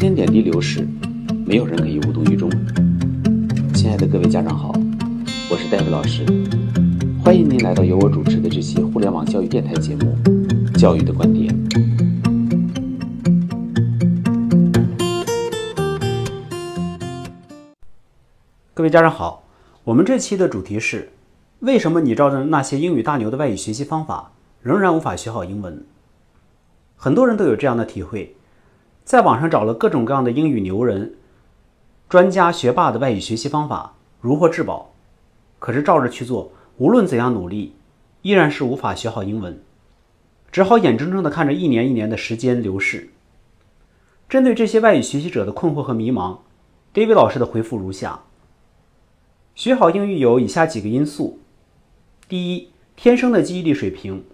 间点滴流逝，没有人可以无动于衷。亲爱的各位家长好，我是戴维老师，欢迎您来到由我主持的这期互联网教育电台节目《教育的观点》。各位家长好，我们这期的主题是：为什么你照着那些英语大牛的外语学习方法，仍然无法学好英文？很多人都有这样的体会，在网上找了各种各样的英语牛人、专家学霸的外语学习方法，如获至宝。可是照着去做，无论怎样努力，依然是无法学好英文，只好眼睁睁地看着一年一年的时间流逝。针对这些外语学习者的困惑和迷茫，David 老师的回复如下：学好英语有以下几个因素：第一，天生的记忆力水平。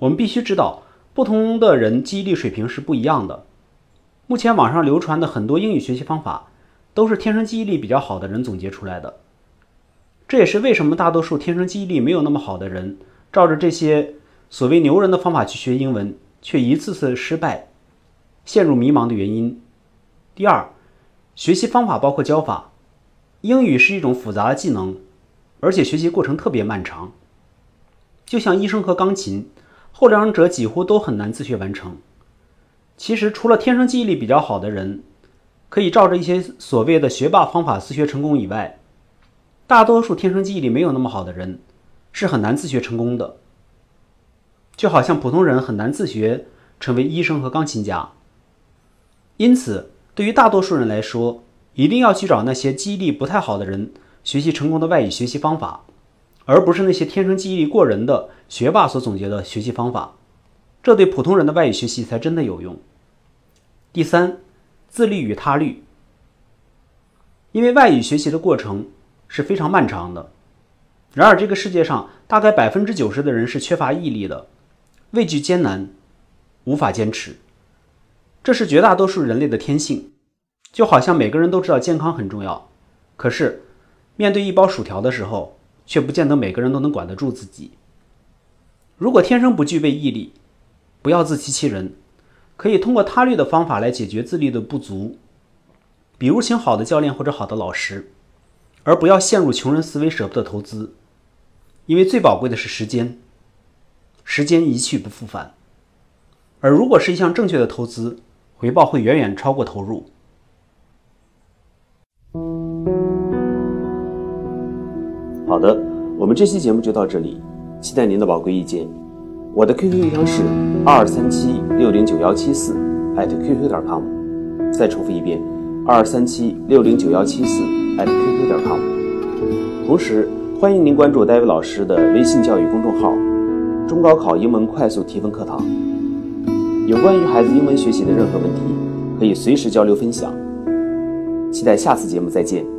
我们必须知道。不同的人记忆力水平是不一样的。目前网上流传的很多英语学习方法，都是天生记忆力比较好的人总结出来的。这也是为什么大多数天生记忆力没有那么好的人，照着这些所谓牛人的方法去学英文，却一次次失败，陷入迷茫的原因。第二，学习方法包括教法。英语是一种复杂的技能，而且学习过程特别漫长，就像医生和钢琴。后两者几乎都很难自学完成。其实，除了天生记忆力比较好的人，可以照着一些所谓的学霸方法自学成功以外，大多数天生记忆力没有那么好的人，是很难自学成功的。就好像普通人很难自学成为医生和钢琴家。因此，对于大多数人来说，一定要去找那些记忆力不太好的人学习成功的外语学习方法。而不是那些天生记忆力过人的学霸所总结的学习方法，这对普通人的外语学习才真的有用。第三，自律与他律，因为外语学习的过程是非常漫长的。然而，这个世界上大概百分之九十的人是缺乏毅力的，畏惧艰难，无法坚持。这是绝大多数人类的天性。就好像每个人都知道健康很重要，可是面对一包薯条的时候。却不见得每个人都能管得住自己。如果天生不具备毅力，不要自欺欺人，可以通过他律的方法来解决自律的不足，比如请好的教练或者好的老师，而不要陷入穷人思维，舍不得投资，因为最宝贵的是时间，时间一去不复返。而如果是一项正确的投资，回报会远远超过投入。好的，我们这期节目就到这里，期待您的宝贵意见。我的 QQ 邮箱是二三七六零九幺七四艾特 QQ 点 com，再重复一遍，二三七六零九幺七四艾特 QQ 点 com。同时，欢迎您关注戴维老师的微信教育公众号“中高考英文快速提分课堂”，有关于孩子英文学习的任何问题，可以随时交流分享。期待下次节目再见。